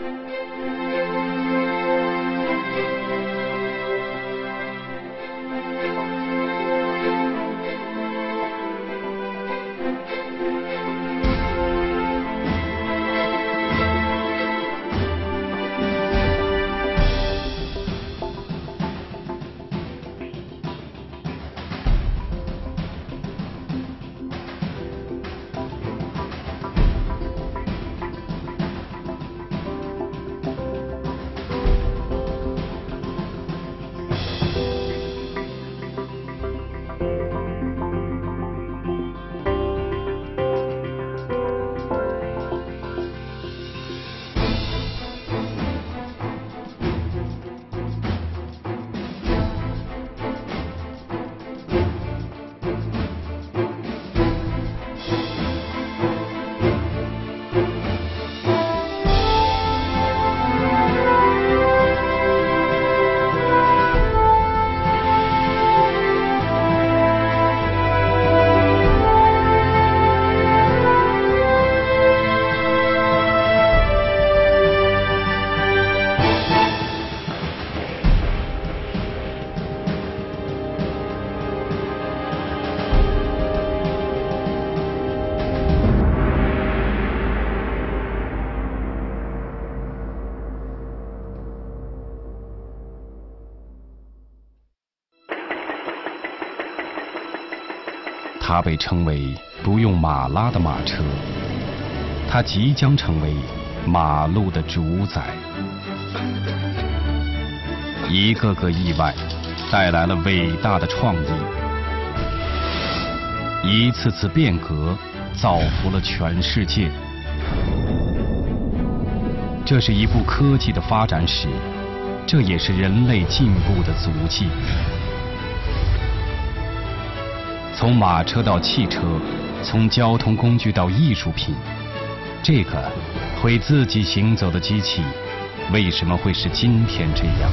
うん。它被称为不用马拉的马车，它即将成为马路的主宰。一个个意外带来了伟大的创意，一次次变革造福了全世界。这是一部科技的发展史，这也是人类进步的足迹。从马车到汽车，从交通工具到艺术品，这个会自己行走的机器，为什么会是今天这样？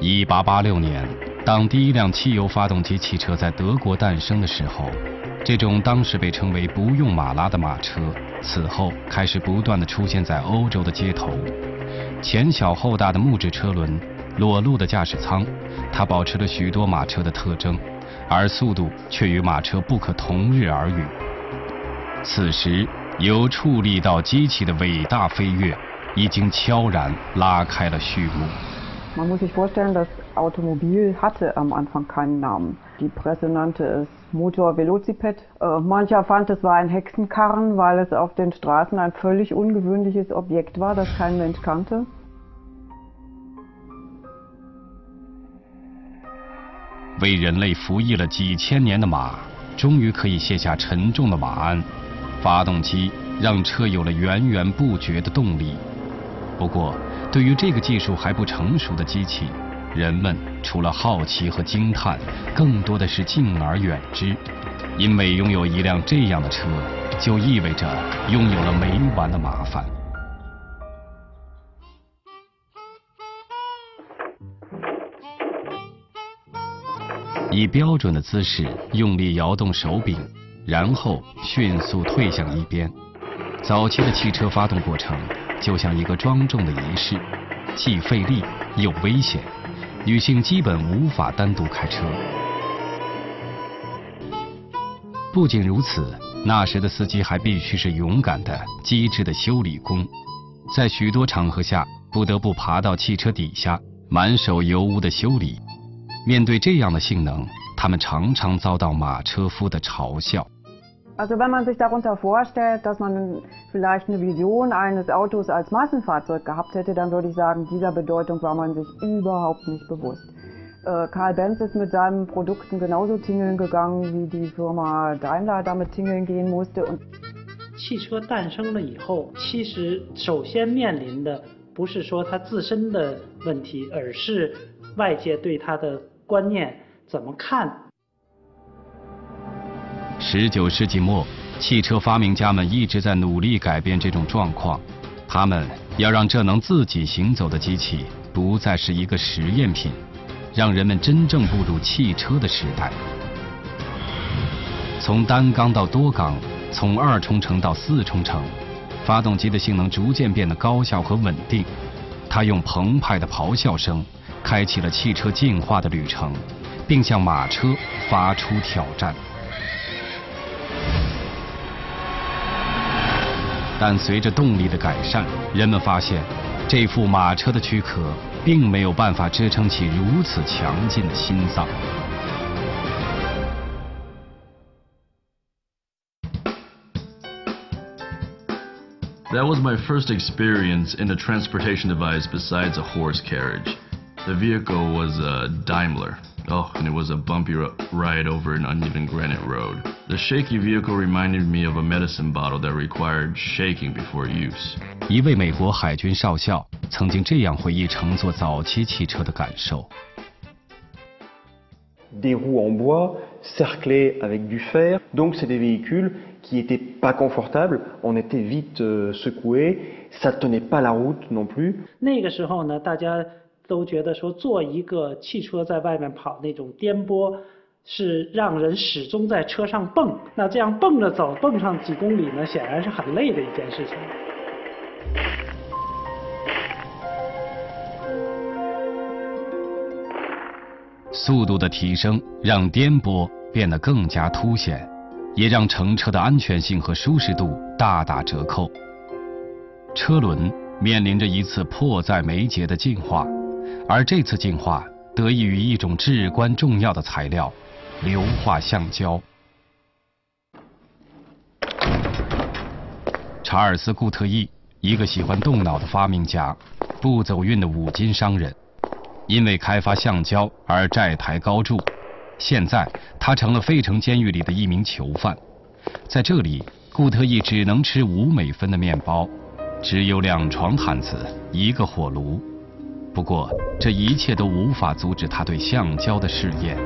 一八八六年。当第一辆汽油发动机汽车在德国诞生的时候，这种当时被称为不用马拉的马车，此后开始不断的出现在欧洲的街头。前小后大的木质车轮，裸露的驾驶舱，它保持了许多马车的特征，而速度却与马车不可同日而语。此时，由畜力到机器的伟大飞跃，已经悄然拉开了序幕。Man muss sich vorstellen, dass Automobil hatte am Anfang keinen Namen. Die Presse nannte es Motor Velociped. Äh, mancher fand, es war ein Hexenkarren, weil es auf den Straßen ein völlig ungewöhnliches Objekt war, das kein Mensch kannte. 为人类服役了几千年的马，终于可以卸下沉重的马鞍。发动机让车有了源源不绝的动力。不过，对于这个技术还不成熟的机器， 人们除了好奇和惊叹，更多的是敬而远之，因为拥有一辆这样的车，就意味着拥有了没完的麻烦。以标准的姿势用力摇动手柄，然后迅速退向一边。早期的汽车发动过程。就像一个庄重的仪式，既费力又危险，女性基本无法单独开车。不仅如此，那时的司机还必须是勇敢的、机智的修理工，在许多场合下不得不爬到汽车底下，满手油污的修理。面对这样的性能，他们常常遭到马车夫的嘲笑。Also wenn man sich darunter vorstellt, dass man vielleicht eine Vision eines Autos als Massenfahrzeug gehabt hätte, dann würde ich sagen, dieser Bedeutung war man sich überhaupt nicht bewusst. Äh, Karl Benz ist mit seinen Produkten genauso tingeln gegangen, wie die Firma Daimler damit tingeln gehen musste. Und 汽车诞生了以后，其实首先面临的不是说它自身的问题，而是外界对它的观念怎么看。 十九世纪末，汽车发明家们一直在努力改变这种状况，他们要让这能自己行走的机器不再是一个实验品，让人们真正步入汽车的时代。从单缸到多缸，从二冲程到四冲程，发动机的性能逐渐变得高效和稳定。它用澎湃的咆哮声，开启了汽车进化的旅程，并向马车发出挑战。但随着动力的改善，人们发现，这副马车的躯壳并没有办法支撑起如此强劲的心脏。That was my first experience in a transportation device besides a horse carriage. The vehicle was a Daimler. Oh, and it was a bumpy ride over an uneven granite road. The shaky vehicle reminded me of a medicine bottle that required shaking before use. 一位美国海军少校曾经这样回忆乘坐早期汽车的感受。Des roues en bois cerclées avec du fer, donc c'est des véhicules qui étaient pas confortables. On était vite secoué, ça tenait pas la route non plus. 那个时候呢，大家都觉得说，坐一个汽车在外面跑那种颠簸，是让人始终在车上蹦。那这样蹦着走，蹦上几公里呢，显然是很累的一件事情。速度的提升让颠簸变得更加凸显，也让乘车的安全性和舒适度大打折扣。车轮面临着一次迫在眉睫的进化。而这次进化得益于一种至关重要的材料——硫化橡胶。查尔斯·固特异，一个喜欢动脑的发明家，不走运的五金商人，因为开发橡胶而债台高筑。现在，他成了费城监狱里的一名囚犯。在这里，固特异只能吃五美分的面包，只有两床毯子，一个火炉。不过，这一切都无法阻止他对橡胶的试验。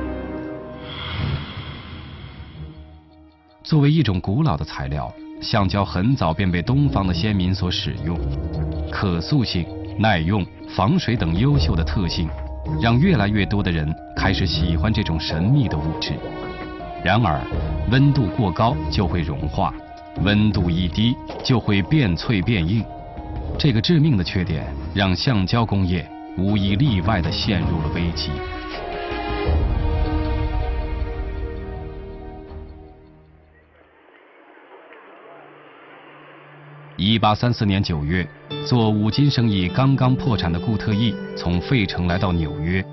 作为一种古老的材料，橡胶很早便被东方的先民所使用。可塑性、耐用、防水等优秀的特性，让越来越多的人开始喜欢这种神秘的物质。然而，温度过高就会融化，温度一低就会变脆变硬。这个致命的缺点让橡胶工业。无一例外地陷入了危机。一八三四年九月，做五金生意刚刚破产的固特异从费城来到纽约，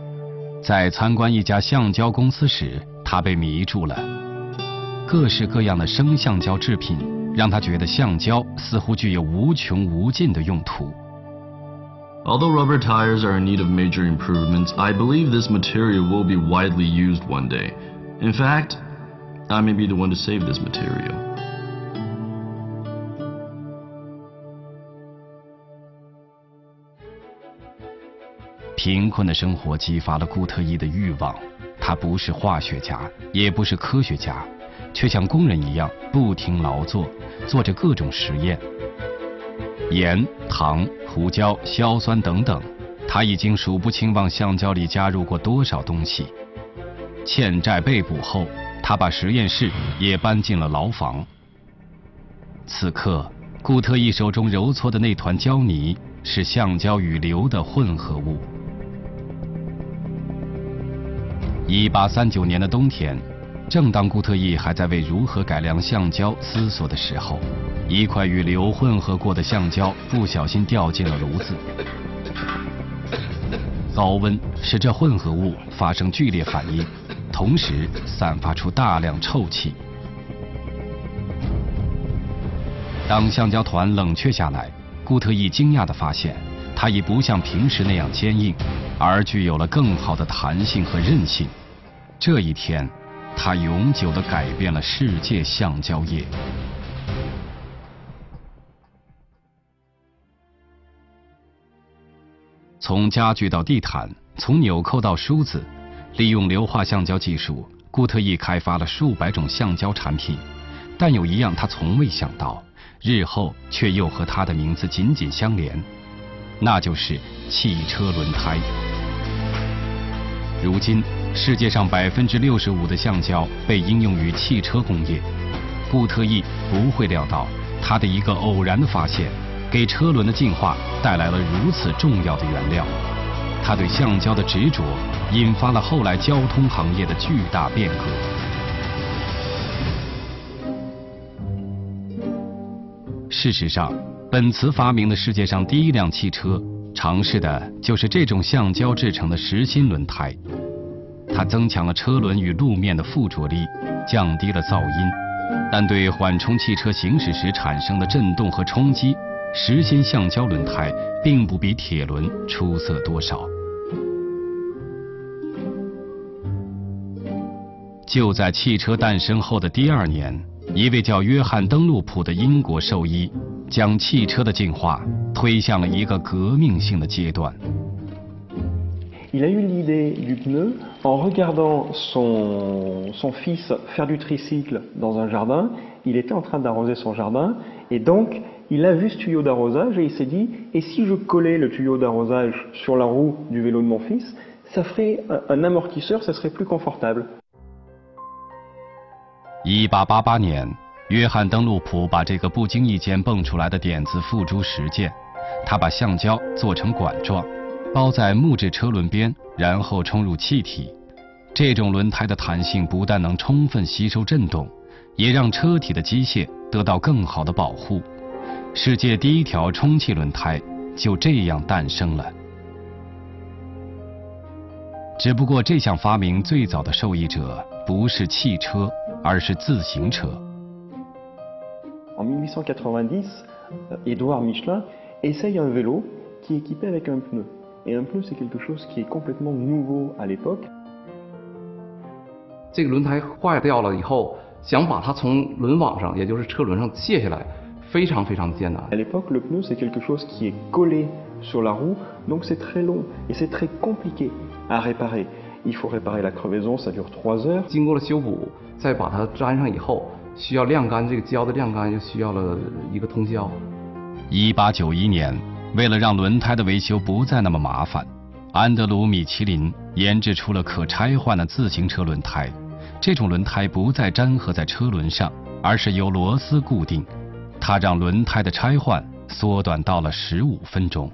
在参观一家橡胶公司时，他被迷住了。各式各样的生橡胶制品让他觉得橡胶似乎具有无穷无尽的用途。Although rubber tires are in need of major improvements, I believe this material will be widely used one day. In fact, I may be the one to save this material. 贫困的生活激发了固特异的欲望。他不是化学家，也不是科学家，却像工人一样不停劳作，做着各种实验。盐、糖、胡椒、硝酸等等，他已经数不清往橡胶里加入过多少东西。欠债被捕后，他把实验室也搬进了牢房。此刻，固特异手中揉搓的那团胶泥是橡胶与硫的混合物。一八三九年的冬天。正当固特异还在为如何改良橡胶思索的时候，一块与硫混合过的橡胶不小心掉进了炉子。高温使这混合物发生剧烈反应，同时散发出大量臭气。当橡胶团冷却下来，固特异惊讶地发现，它已不像平时那样坚硬，而具有了更好的弹性和韧性。这一天。它永久地改变了世界橡胶业。从家具到地毯，从纽扣到梳子，利用硫化橡胶技术，固特异开发了数百种橡胶产品，但有一样他从未想到，日后却又和他的名字紧紧相连，那就是汽车轮胎。如今，世界上百分之六十五的橡胶被应用于汽车工业。布特意不会料到，他的一个偶然的发现，给车轮的进化带来了如此重要的原料。他对橡胶的执着，引发了后来交通行业的巨大变革。事实上，本茨发明的世界上第一辆汽车，尝试的就是这种橡胶制成的实心轮胎。它增强了车轮与路面的附着力，降低了噪音。但对缓冲汽车行驶时产生的震动和冲击，实心橡胶轮胎并不比铁轮出色多少。就在汽车诞生后的第二年，一位叫约翰·登陆普的英国兽医，将汽车的进化推向了一个革命性的阶段。Il a eu l'idée du pneu en regardant son, son, fils faire du tricycle dans un jardin. Il était en train d'arroser son jardin et donc il a vu ce tuyau d'arrosage et il s'est dit et si je collais le tuyau d'arrosage sur la roue du vélo de mon fils, ça ferait un, un amortisseur, ça serait plus confortable. 1888年，约翰·登陆普把这个不经意间蹦出来的点子付诸实践，他把橡胶做成管状。包在木质车轮边，然后冲入气体。这种轮胎的弹性不但能充分吸收振动，也让车体的机械得到更好的保护。世界第一条充气轮胎就这样诞生了。只不过这项发明最早的受益者不是汽车，而是自行车。En 1890, euh, Édouard Michelin essaye un vélo qui est équipé avec un pneu. Et un pneu, c'est quelque chose qui est complètement nouveau à l'époque. À l'époque, le pneu, c'est quelque chose qui est collé sur la roue, donc c'est très long et c'est très compliqué à réparer. Il faut réparer la crevaison, ça dure 3 heures. 需要晾干，这个胶的晾干又需要了一个通宵。一八九一年。为了让轮胎的维修不再那么麻烦，安德鲁·米其林研制出了可拆换的自行车轮胎。这种轮胎不再粘合在车轮上，而是由螺丝固定。它让轮胎的拆换缩短到了十五分钟。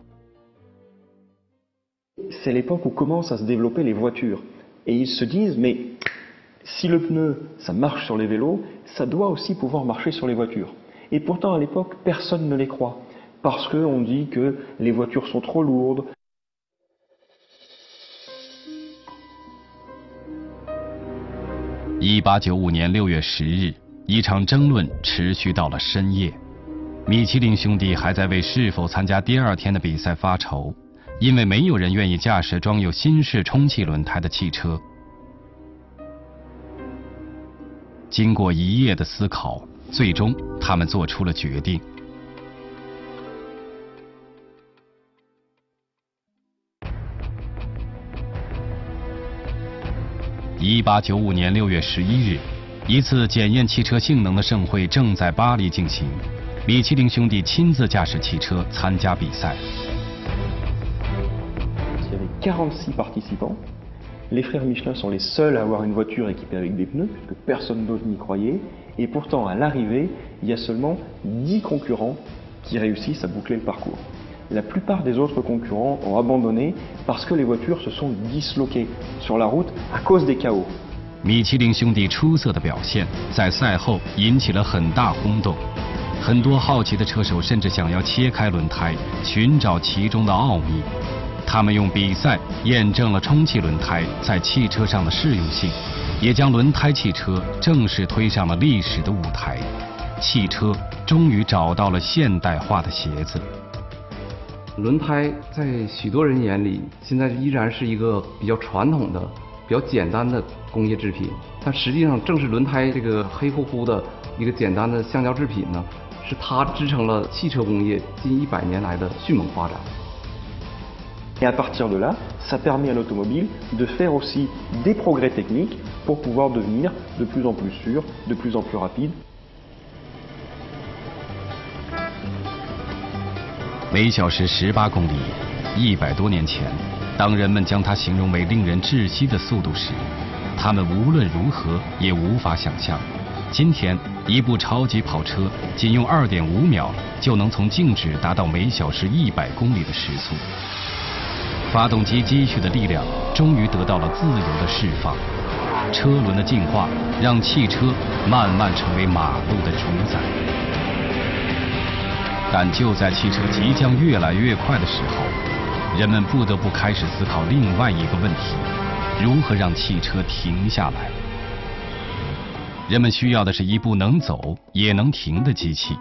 C'est l'époque où commencent à se développer les voitures, et ils se disent mais si le pneu ça marche sur les vélos, ça doit aussi pouvoir marcher sur les voitures. Et pourtant à l'époque personne ne les croit. parce qu'on dit que les voitures sont trop lourdes. 一八九五年六月十日，一场争论持续到了深夜。米其林兄弟还在为是否参加第二天的比赛发愁，因为没有人愿意驾驶装有新式充气轮胎的汽车。经过一夜的思考，最终他们做出了决定。一八九五年六月十一日，一次检验汽车性能的盛会正在巴黎进行。米其林兄弟亲自驾驶汽车参加比赛。Les frères Michelin sont les seuls à avoir une voiture équipée avec des pneus, puisque personne d'autre n'y croyait. Et pourtant, à l'arrivée, il y a seulement 10 concurrents qui réussissent à boucler le parcours. La plupart des autres concurrents ont abandonné parce que les voitures se sont disloquées sur la route à cause des chaos. 米其林兄弟出色的表现在赛后引起了很大轰动，很多好奇的车手甚至想要切开轮胎寻找其中的奥秘。 他们用比赛验证了充气轮胎在汽车上的适用性，也将轮胎汽车正式推上了历史的舞台。汽车终于找到了现代化的鞋子。轮胎在许多人眼里，现在依然是一个比较传统的、比较简单的工业制品。但实际上，正是轮胎这个黑乎乎的一个简单的橡胶制品呢，是它支撑了汽车工业近一百年来的迅猛发展。Et à partir de là, ça permet à l'automobile de faire aussi des progrès techniques pour pouvoir devenir de plus en plus sûr, de plus en plus rapide. 每小时十八公里，一百多年前，当人们将它形容为令人窒息的速度时，他们无论如何也无法想象，今天一部超级跑车仅用二点五秒就能从静止达到每小时一百公里的时速。发动机积蓄的力量终于得到了自由的释放，车轮的进化让汽车慢慢成为马路的主宰。但就在汽车即将越来越快的时候，人们不得不开始思考另外一个问题：如何让汽车停下来？人们需要的是一部能走也能停的机器。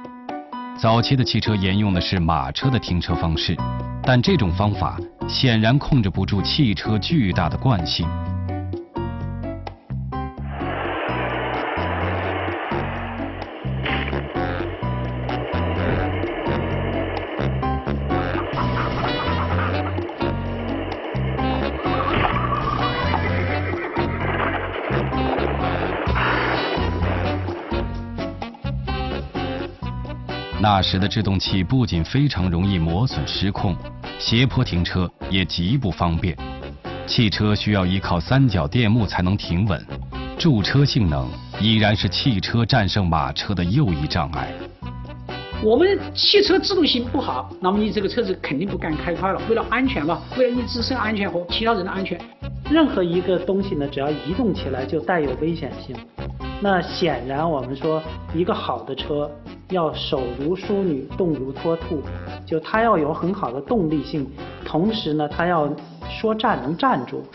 早期的汽车沿用的是马车的停车方式，但这种方法显然控制不住汽车巨大的惯性。那时的制动器不仅非常容易磨损失控，斜坡停车也极不方便。汽车需要依靠三角电木才能停稳，驻车性能依然是汽车战胜马车的又一障碍。我们汽车制动性不好，那么你这个车子肯定不敢开快了。为了安全嘛，为了你自身安全和其他人的安全，任何一个东西呢，只要移动起来就带有危险性。那显然我们说一个好的车。要手如淑女，动如脱兔，就它要有很好的动力性，同时呢，它要说站能站住。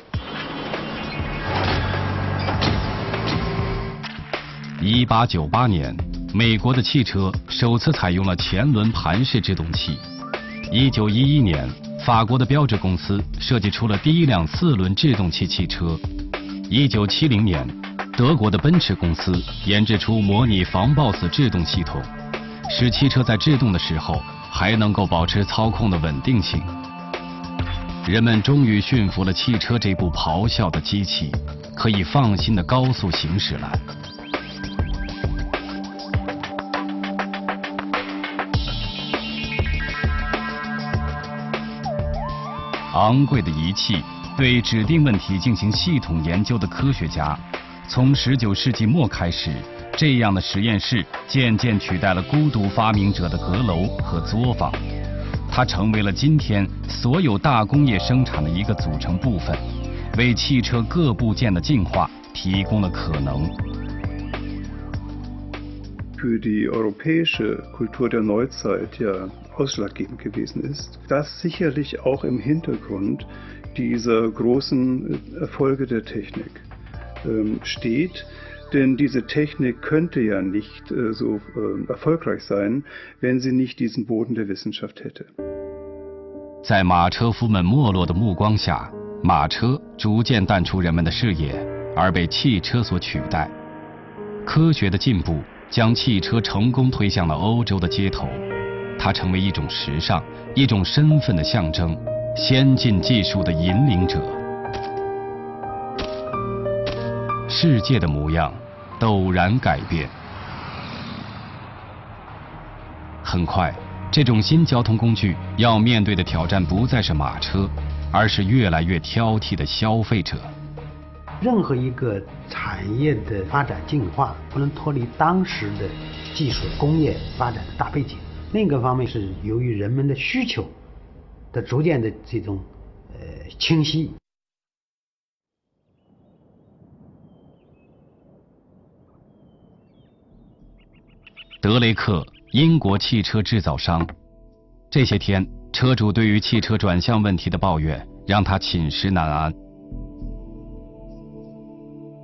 一八九八年，美国的汽车首次采用了前轮盘式制动器。一九一一年，法国的标致公司设计出了第一辆四轮制动器汽车。一九七零年，德国的奔驰公司研制出模拟防抱死制动系统。使汽车在制动的时候还能够保持操控的稳定性。人们终于驯服了汽车这部咆哮的机器，可以放心的高速行驶了。昂贵的仪器，对指定问题进行系统研究的科学家，从19世纪末开始。这样的实验室渐渐取代了孤独发明者的阁楼和作坊，它成为了今天所有大工业生产的一个组成部分，为汽车各部件的进化提供了可能。Denn diese Technik könnte ja nicht so erfolgreich sein, wenn sie nicht diesen Boden der Wissenschaft hätte. 在马车夫们没落的目光下，马车逐渐淡出人们的视野，而被汽车所取代。科学的进步将汽车成功推向了欧洲的街头，它成为一种时尚，一种身份的象征，先进技术的引领者。世界的模样陡然改变。很快，这种新交通工具要面对的挑战不再是马车，而是越来越挑剔的消费者。任何一个产业的发展进化，不能脱离当时的技术工业发展的大背景。另一个方面是由于人们的需求的逐渐的这种呃清晰。德雷克，英国汽车制造商。这些天，车主对于汽车转向问题的抱怨让他寝食难安。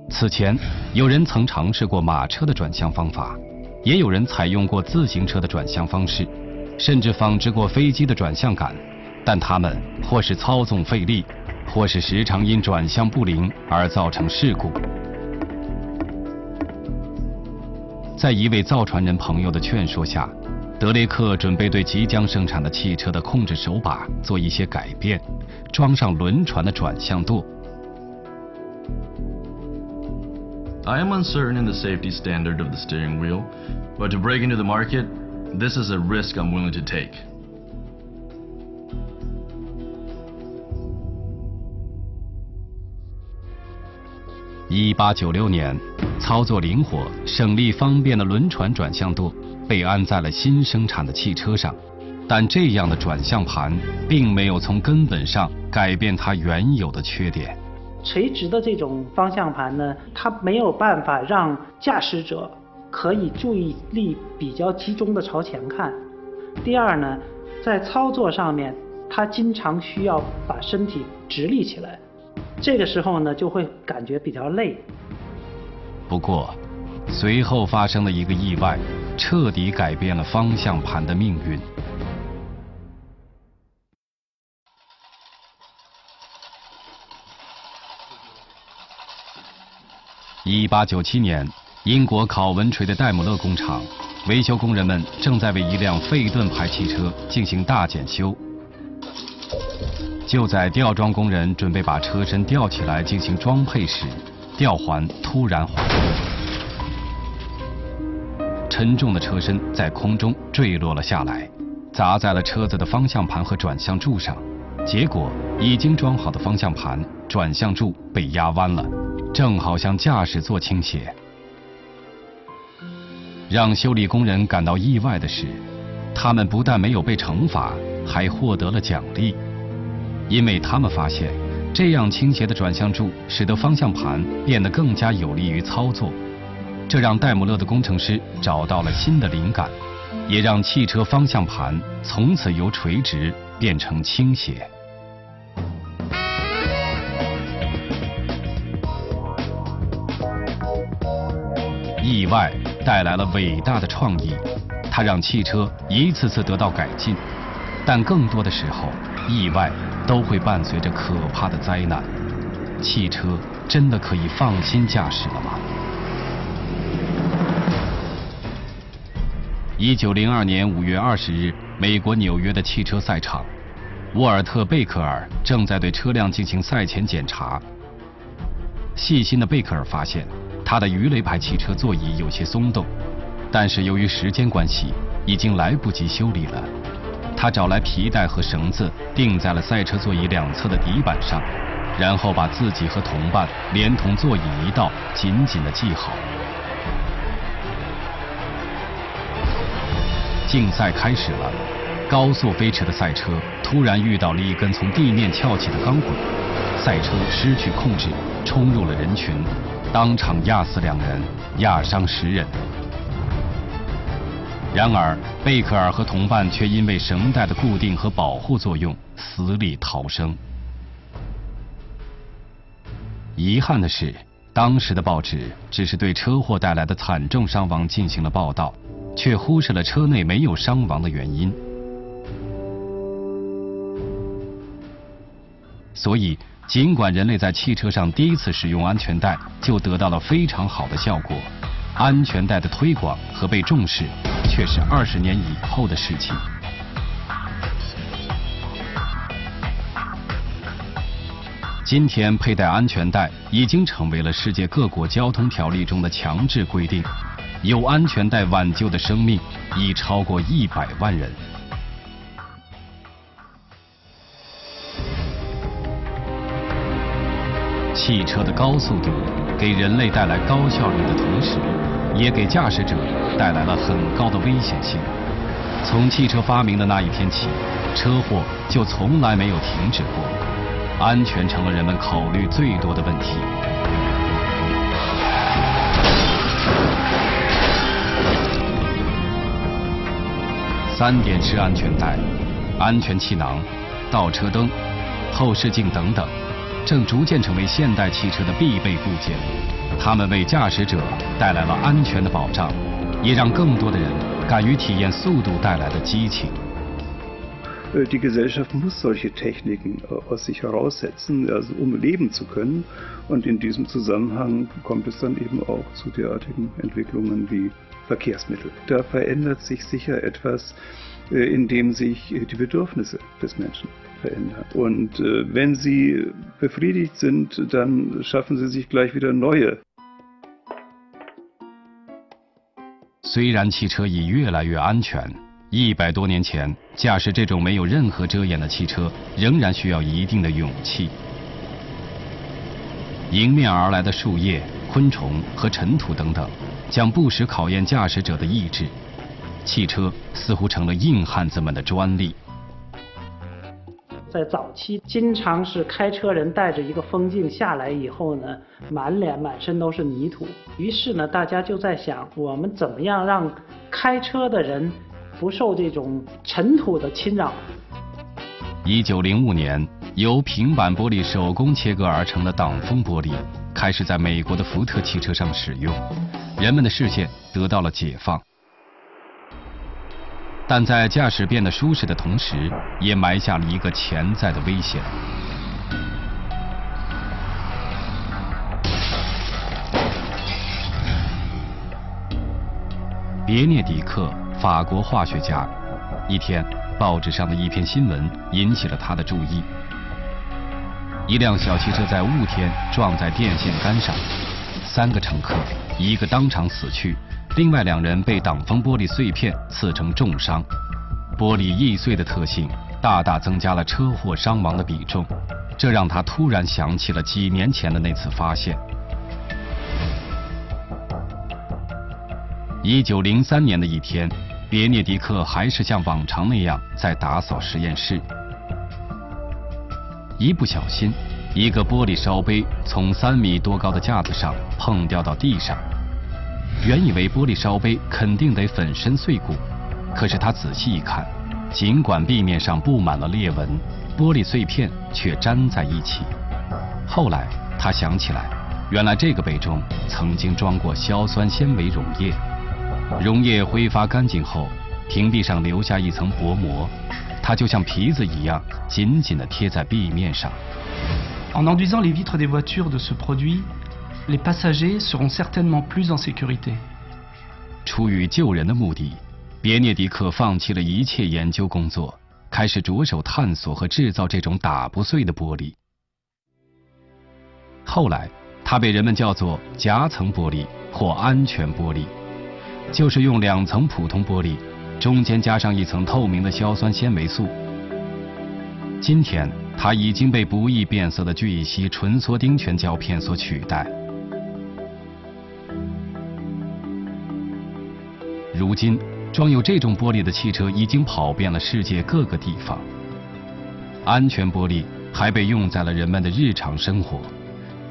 此前，有人曾尝试过马车的转向方法，也有人采用过自行车的转向方式，甚至仿制过飞机的转向杆，但他们或是操纵费力，或是时常因转向不灵而造成事故。在一位造船人朋友的劝说下，德雷克准备对即将生产的汽车的控制手把做一些改变，装上轮船的转向舵。I am uncertain in the safety standard of the steering wheel, but to break into the market, this is a risk I'm willing to take. 1896年，操作灵活、省力方便的轮船转向舵被安在了新生产的汽车上，但这样的转向盘并没有从根本上改变它原有的缺点。垂直的这种方向盘呢，它没有办法让驾驶者可以注意力比较集中的朝前看。第二呢，在操作上面，他经常需要把身体直立起来，这个时候呢，就会感觉比较累。不过，随后发生的一个意外，彻底改变了方向盘的命运。一八九七年，英国考文垂的戴姆勒工厂。维修工人们正在为一辆费顿牌汽车进行大检修。就在吊装工人准备把车身吊起来进行装配时，吊环突然滑落，沉重的车身在空中坠落了下来，砸在了车子的方向盘和转向柱上。结果，已经装好的方向盘、转向柱被压弯了，正好向驾驶座倾斜。让修理工人感到意外的是，他们不但没有被惩罚，还获得了奖励，因为他们发现，这样倾斜的转向柱使得方向盘变得更加有利于操作，这让戴姆勒的工程师找到了新的灵感，也让汽车方向盘从此由垂直变成倾斜。意外。带来了伟大的创意，它让汽车一次次得到改进，但更多的时候，意外都会伴随着可怕的灾难。汽车真的可以放心驾驶了吗？一九零二年五月二十日，美国纽约的汽车赛场，沃尔特·贝克尔正在对车辆进行赛前检查。细心的贝克尔发现。他的鱼雷牌汽车座椅有些松动，但是由于时间关系，已经来不及修理了。他找来皮带和绳子，钉在了赛车座椅两侧的底板上，然后把自己和同伴连同座椅一道紧紧地系好。竞赛开始了，高速飞驰的赛车突然遇到了一根从地面翘起的钢轨，赛车失去控制，冲入了人群。当场压死两人，压伤十人。然而，贝克尔和同伴却因为绳带的固定和保护作用，死里逃生。遗憾的是，当时的报纸只是对车祸带来的惨重伤亡进行了报道，却忽视了车内没有伤亡的原因。所以。尽管人类在汽车上第一次使用安全带就得到了非常好的效果，安全带的推广和被重视却是二十年以后的事情。今天佩戴安全带已经成为了世界各国交通条例中的强制规定，有安全带挽救的生命已超过一百万人。汽车的高速度给人类带来高效率的同时，也给驾驶者带来了很高的危险性。从汽车发明的那一天起，车祸就从来没有停止过，安全成了人们考虑最多的问题。三点式安全带、安全气囊、倒车灯、后视镜等等。正逐渐成为现代汽车的必备部件，它们为驾驶者带来了安全的保障，也让更多的人敢于体验速度带来的激情。Die Gesellschaft muss solche Techniken aus sich heraussetzen, also um leben zu können. Und in diesem Zusammenhang kommt es dann eben auch zu derartigen Entwicklungen wie Verkehrsmittel. Da verändert sich sicher etwas, in dem sich die Bedürfnisse des Menschen verändern. Und äh, wenn sie befriedigt sind, dann schaffen sie sich gleich wieder neue. 虽然汽车已越来越安全，一百多年前驾驶这种没有任何遮掩的汽车仍然需要一定的勇气。迎面而来的树叶、昆虫和尘土等等，将不时考验驾驶者的意志。汽车似乎成了硬汉子们的专利。在早期，经常是开车人带着一个风镜下来以后呢，满脸满身都是泥土。于是呢，大家就在想，我们怎么样让开车的人不受这种尘土的侵扰？一九零五年，由平板玻璃手工切割而成的挡风玻璃开始在美国的福特汽车上使用，人们的视线得到了解放。但在驾驶变得舒适的同时，也埋下了一个潜在的危险。别涅迪克，法国化学家。一天，报纸上的一篇新闻引起了他的注意：一辆小汽车在雾天撞在电线杆上，三个乘客，一个当场死去。另外两人被挡风玻璃碎片刺成重伤，玻璃易碎的特性大大增加了车祸伤亡的比重，这让他突然想起了几年前的那次发现。一九零三年的一天，别涅迪克还是像往常那样在打扫实验室，一不小心，一个玻璃烧杯从三米多高的架子上碰掉到地上。原以为玻璃烧杯肯定得粉身碎骨，可是他仔细一看，尽管壁面上布满了裂纹，玻璃碎片却粘在一起。后来他想起来，原来这个杯中曾经装过硝酸纤维溶液，溶液挥发干净后，瓶壁上留下一层薄膜，它就像皮子一样紧紧地贴在壁面上。En enduisant les vitres des voitures de ce produit. Les passagers are certainement plus en sécurité. 出于救人的目的，别涅迪克放弃了一切研究工作，开始着手探索和制造这种打不碎的玻璃。后来，它被人们叫做夹层玻璃或安全玻璃，就是用两层普通玻璃，中间加上一层透明的硝酸纤维素。今天，它已经被不易变色的聚乙烯纯缩丁醛胶片所取代。如今，装有这种玻璃的汽车已经跑遍了世界各个地方。安全玻璃还被用在了人们的日常生活，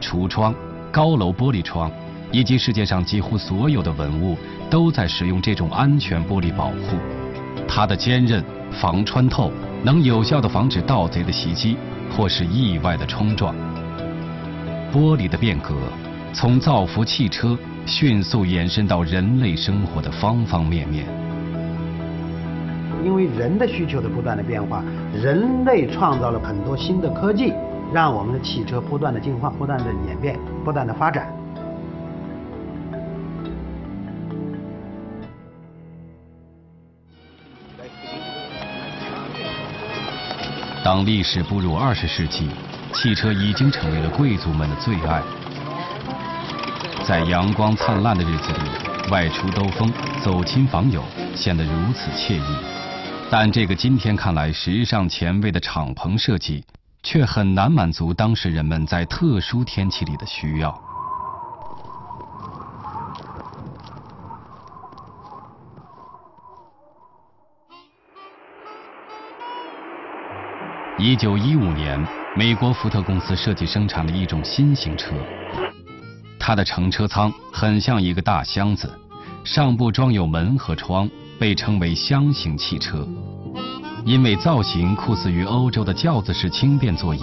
橱窗、高楼玻璃窗以及世界上几乎所有的文物都在使用这种安全玻璃保护。它的坚韧、防穿透，能有效地防止盗贼的袭击或是意外的冲撞。玻璃的变革，从造福汽车。迅速延伸到人类生活的方方面面。因为人的需求的不断的变化，人类创造了很多新的科技，让我们的汽车不断的进化、不断的演变、不断的发展。当历史步入二十世纪，汽车已经成为了贵族们的最爱。在阳光灿烂的日子里，外出兜风、走亲访友，显得如此惬意。但这个今天看来时尚前卫的敞篷设计，却很难满足当时人们在特殊天气里的需要。一九一五年，美国福特公司设计生产了一种新型车。它的乘车舱很像一个大箱子，上部装有门和窗，被称为箱型汽车。因为造型酷似于欧洲的轿子式轻便座椅，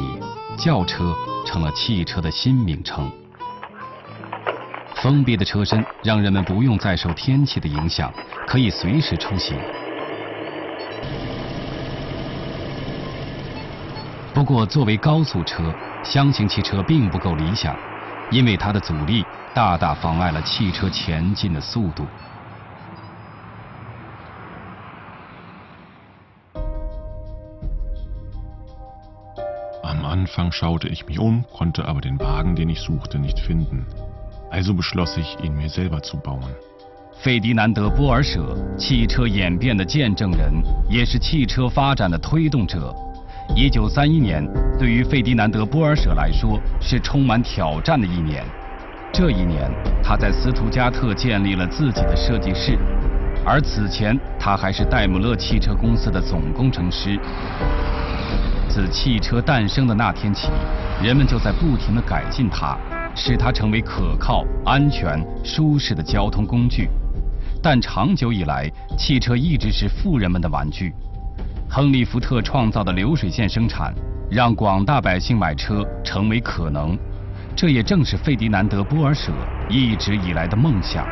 轿车成了汽车的新名称。封闭的车身让人们不用再受天气的影响，可以随时出行。不过，作为高速车，箱型汽车并不够理想。因为它的阻力大大妨碍了汽车前进的速度。Am Anfang schaute ich mich um, konnte aber den Wagen, den ich suchte, nicht finden. Also beschloss ich, ihn mir selber zu bauen. 费迪南德·波尔舍，汽车演变的见证人，也是汽车发展的推动者。一九三一年对于费迪南德·波尔舍来说是充满挑战的一年。这一年，他在斯图加特建立了自己的设计室，而此前他还是戴姆勒汽车公司的总工程师。自汽车诞生的那天起，人们就在不停地改进它，使它成为可靠、安全、舒适的交通工具。但长久以来，汽车一直是富人们的玩具。亨利·福特创造的流水线生产，让广大百姓买车成为可能。这也正是费迪南德·波尔舍一直以来的梦想。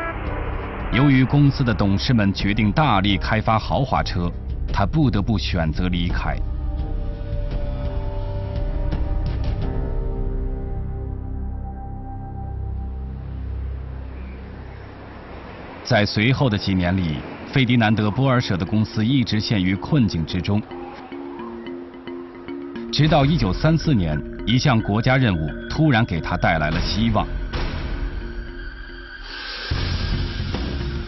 由于公司的董事们决定大力开发豪华车，他不得不选择离开。在随后的几年里，费迪南德·波尔舍的公司一直陷于困境之中。直到1934年，一项国家任务突然给他带来了希望。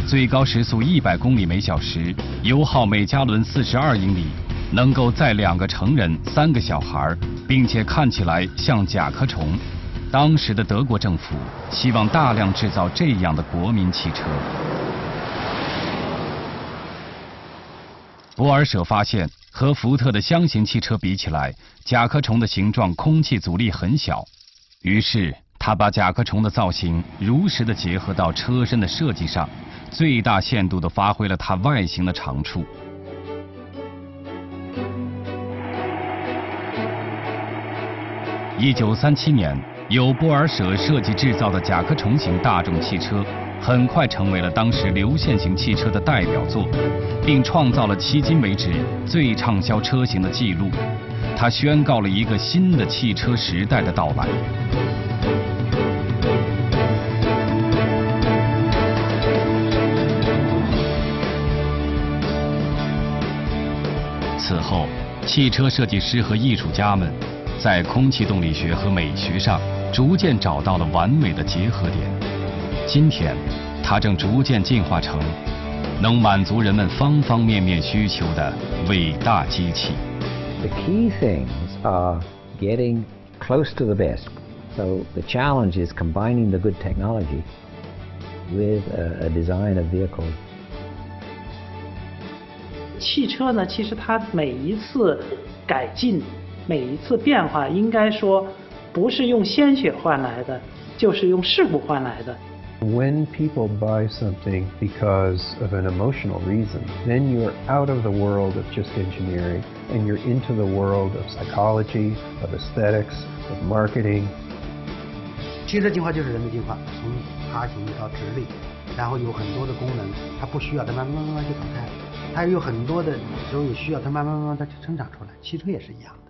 最高时速100公里每小时，油耗每加仑42英里，能够载两个成人、三个小孩，并且看起来像甲壳虫。当时的德国政府希望大量制造这样的国民汽车。博尔舍发现，和福特的箱型汽车比起来，甲壳虫的形状空气阻力很小。于是，他把甲壳虫的造型如实的结合到车身的设计上，最大限度的发挥了它外形的长处。一九三七年。由波尔舍设计制造的甲壳虫型大众汽车，很快成为了当时流线型汽车的代表作，并创造了迄今为止最畅销车型的记录。它宣告了一个新的汽车时代的到来。此后，汽车设计师和艺术家们在空气动力学和美学上。逐渐找到了完美的结合点。今天，它正逐渐进化成能满足人们方方面面需求的伟大机器。The key things are getting close to the best. So the challenge is combining the good technology with a, a design of vehicle. 汽车呢，其实它每一次改进，每一次变化，应该说。不是用鲜血换来的，就是用事故换来的。When people buy something because of an emotional reason, then you're out of the world of just engineering and you're into the world of psychology, of aesthetics, of marketing. 汽车进化就是人的进化，从爬行到直立，然后有很多的功能，它不需要，它慢慢慢慢就淘汰了。它有很多的时候有需要，它慢慢慢慢它就生产出来。汽车也是一样的。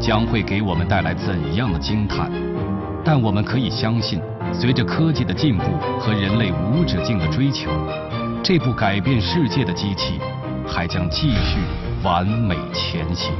将会给我们带来怎样的惊叹？但我们可以相信，随着科技的进步和人类无止境的追求，这部改变世界的机器还将继续完美前行。